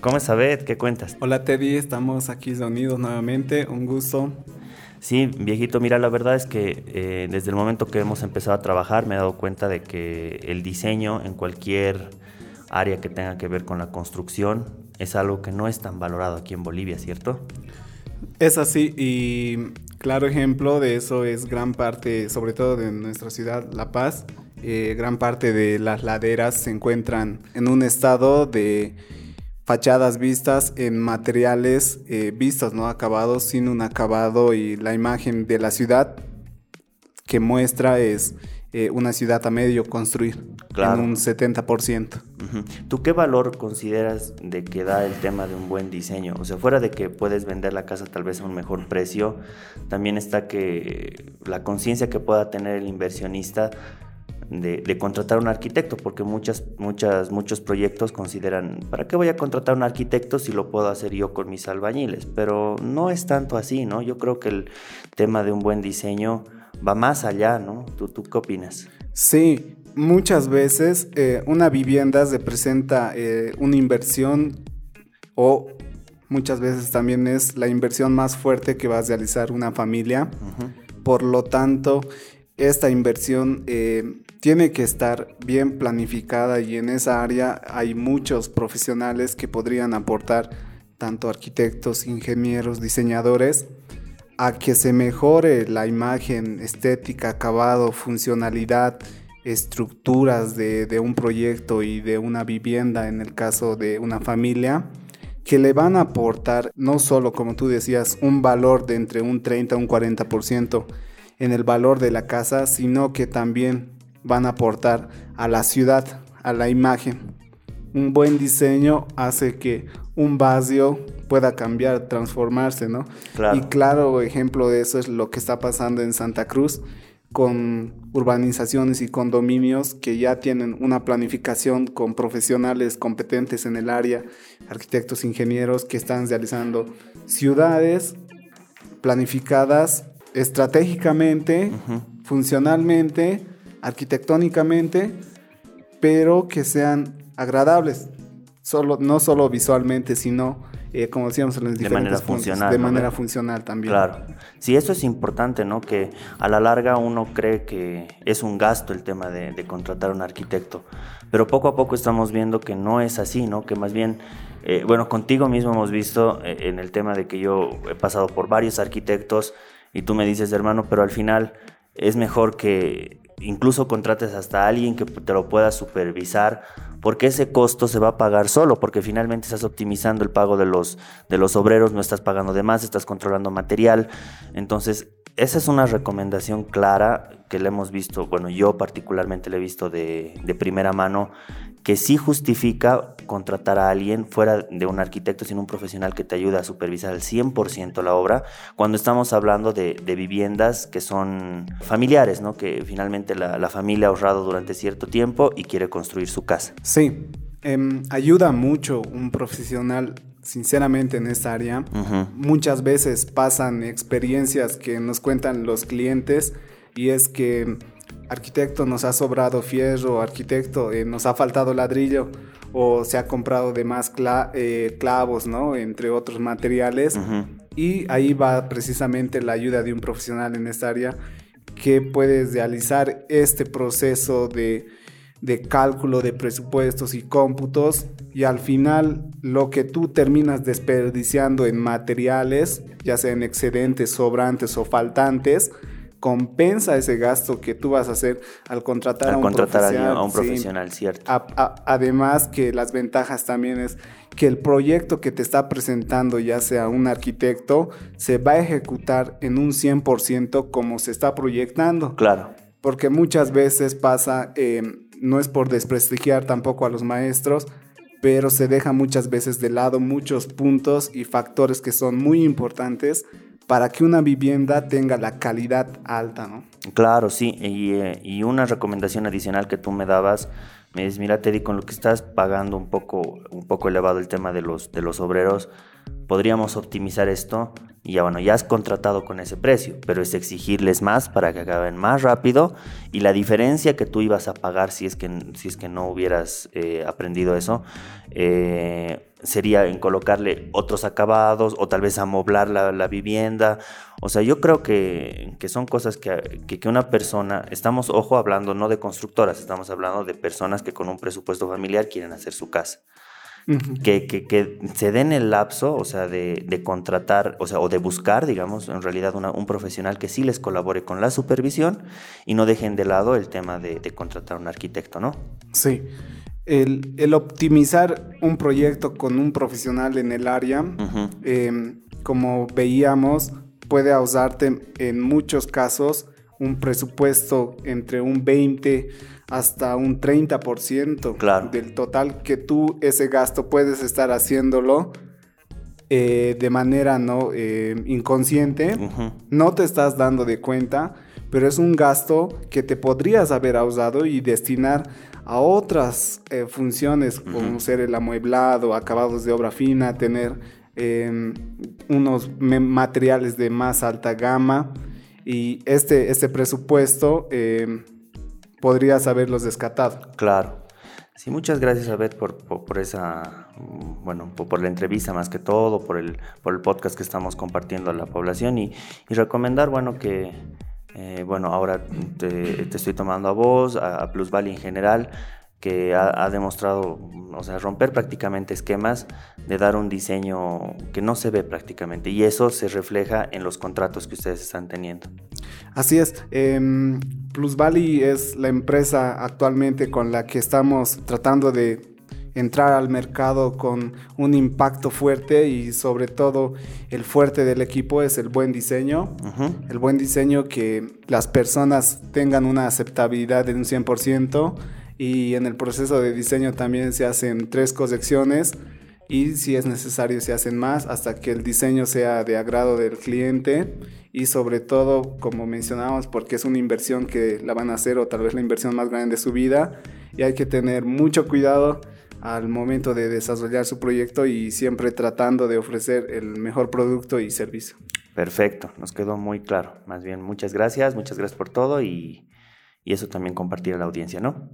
¿Cómo es Abed? ¿Qué cuentas? Hola Teddy, estamos aquí reunidos nuevamente, un gusto. Sí, viejito, mira, la verdad es que eh, desde el momento que hemos empezado a trabajar me he dado cuenta de que el diseño en cualquier área que tenga que ver con la construcción es algo que no es tan valorado aquí en Bolivia, ¿cierto? Es así y claro ejemplo de eso es gran parte, sobre todo de nuestra ciudad, La Paz. Eh, gran parte de las laderas se encuentran en un estado de fachadas vistas en materiales eh, vistos, ¿no? Acabados sin un acabado y la imagen de la ciudad que muestra es eh, una ciudad a medio construir en un 70%. ¿Tú qué valor consideras de que da el tema de un buen diseño? O sea, fuera de que puedes vender la casa tal vez a un mejor precio, también está que la conciencia que pueda tener el inversionista de, contratar un arquitecto, porque muchas, muchas, muchos proyectos consideran, ¿para qué voy a contratar un arquitecto si lo puedo hacer yo con mis albañiles? Pero no es tanto así, ¿no? Yo creo que el tema de un buen diseño va más allá, ¿no? ¿Tú, tú qué opinas? Sí, muchas veces eh, una vivienda representa eh, una inversión o muchas veces también es la inversión más fuerte que va a realizar una familia. Por lo tanto, esta inversión eh, tiene que estar bien planificada y en esa área hay muchos profesionales que podrían aportar, tanto arquitectos, ingenieros, diseñadores, a que se mejore la imagen estética, acabado, funcionalidad, estructuras de, un proyecto y de una vivienda en el caso de una familia que le van a aportar no solo, como tú decías, un valor de entre un 30 y un 40% en el valor de la casa, sino que también van a aportar a la ciudad, a la imagen. Un buen diseño hace que un vacío pueda cambiar, transformarse, ¿no? Y claro ejemplo de eso es lo que está pasando en Santa Cruz con urbanizaciones y condominios que ya tienen una planificación con profesionales competentes en el área, arquitectos, ingenieros que están realizando ciudades planificadas estratégicamente, funcionalmente, arquitectónicamente, pero que sean agradables, solo, no solo visualmente, sino eh, como decíamos en los de manera funcional. De manera funcional también. Claro. Sí, eso es importante, ¿no? Que a la larga uno cree que es un gasto el tema de, contratar a un arquitecto, pero poco a poco estamos viendo que no es así, ¿no? Que más bien, eh, bueno, contigo mismo hemos visto eh, en el tema de que yo he pasado por varios arquitectos y tú me dices, hermano, pero al final es mejor que incluso contrates hasta alguien que te lo pueda supervisar, porque ese costo se va a pagar solo, porque finalmente estás optimizando el pago de los, de los obreros, no estás pagando de más, estás controlando material. Entonces, esa es una recomendación clara que le hemos visto, bueno, yo particularmente le he visto de, de primera mano, que sí justifica contratar a alguien fuera de un arquitecto, sino un profesional que te ayude a supervisar al 100% la obra, cuando estamos hablando de, viviendas que son familiares, ¿no? que finalmente la, familia ha ahorrado durante cierto tiempo y quiere construir su casa. Sí, em, ayuda mucho un profesional sinceramente en esta área. Muchas veces pasan experiencias que nos cuentan los clientes y es que arquitecto nos ha sobrado fierro, arquitecto eh, nos ha faltado ladrillo o se ha comprado de más eh, clavos, ¿no? Entre otros materiales. Y ahí va precisamente la ayuda de un profesional en esta área que puede realizar este proceso de, de cálculo de presupuestos y cómputos y al final lo que tú terminas desperdiciando en materiales, ya sean excedentes, sobrantes o faltantes, compensa ese gasto que tú vas a hacer al contratar, a, un profesional, a, un profesional. cierto. además que las ventajas también es que el proyecto que te está presentando, ya sea un arquitecto, se va a ejecutar en un 100% como se está proyectando. Claro. Porque muchas veces pasa, eh, no es por desprestigiar tampoco a los maestros, pero se deja muchas veces de lado muchos puntos y factores que son muy importantes para que una vivienda tenga la calidad alta, ¿no? Claro, sí, eh, y, una recomendación adicional que tú me dabas, me dices, mira Teddy, con lo que estás pagando un poco, un poco elevado el tema de los, de los obreros, podríamos optimizar esto y ya bueno, ya has contratado con ese precio, pero es exigirles más para que acaben más rápido y la diferencia que tú ibas a pagar si es que, si es que no hubieras eh, aprendido eso, eh, sería en colocarle otros acabados o tal vez amoblar la, la vivienda. O sea, yo creo que, que son cosas que, que, que, una persona, estamos, ojo, hablando no de constructoras, estamos hablando de personas que con un presupuesto familiar quieren hacer su casa. Uh -huh. que, que, que, se den el lapso, o sea, de, de, contratar, o sea, o de buscar, digamos, en realidad una, un profesional que sí les colabore con la supervisión y no dejen de lado el tema de, de contratar un arquitecto, ¿no? Sí. El, el, optimizar un proyecto con un profesional en el área, uh -huh. eh, como veíamos, puede ahorrarte en muchos casos un presupuesto entre un 20 hasta un 30% claro. del total que tú ese gasto puedes estar haciéndolo eh, de manera no eh, inconsciente, uh -huh. no te estás dando de cuenta, pero es un gasto que te podrías haber ahorrado y destinar a otras eh, funciones uh -huh. como ser el amueblado, acabados de obra fina, tener em, unos materiales de más alta gama y este, este presupuesto eh, podrías haberlos descatado. Claro. Sí, muchas gracias, Abed, por, por, por, esa, bueno, por, la entrevista más que todo, por el, por el podcast que estamos compartiendo a la población y, y recomendar, bueno, que, eh, bueno, ahora te, estoy tomando a vos, a, a en general, que ha, ha, demostrado, o sea, romper prácticamente esquemas de dar un diseño que no se ve prácticamente y eso se refleja en los contratos que ustedes están teniendo. Así es, eh, Plus Valley es la empresa actualmente con la que estamos tratando de entrar al mercado con un impacto fuerte y sobre todo el fuerte del equipo es el buen diseño. Uh -huh. El buen diseño que las personas tengan una aceptabilidad de un 100% y en el proceso de diseño también se hacen tres correcciones y si es necesario se hacen más hasta que el diseño sea de agrado del cliente y sobre todo como mencionábamos porque es una inversión que la van a hacer o tal vez la inversión más grande de su vida y hay que tener mucho cuidado al momento de desarrollar su proyecto y siempre tratando de ofrecer el mejor producto y servicio. Perfecto, nos quedó muy claro. Más bien, muchas gracias, muchas gracias por todo y, y eso también compartir a la audiencia, ¿no?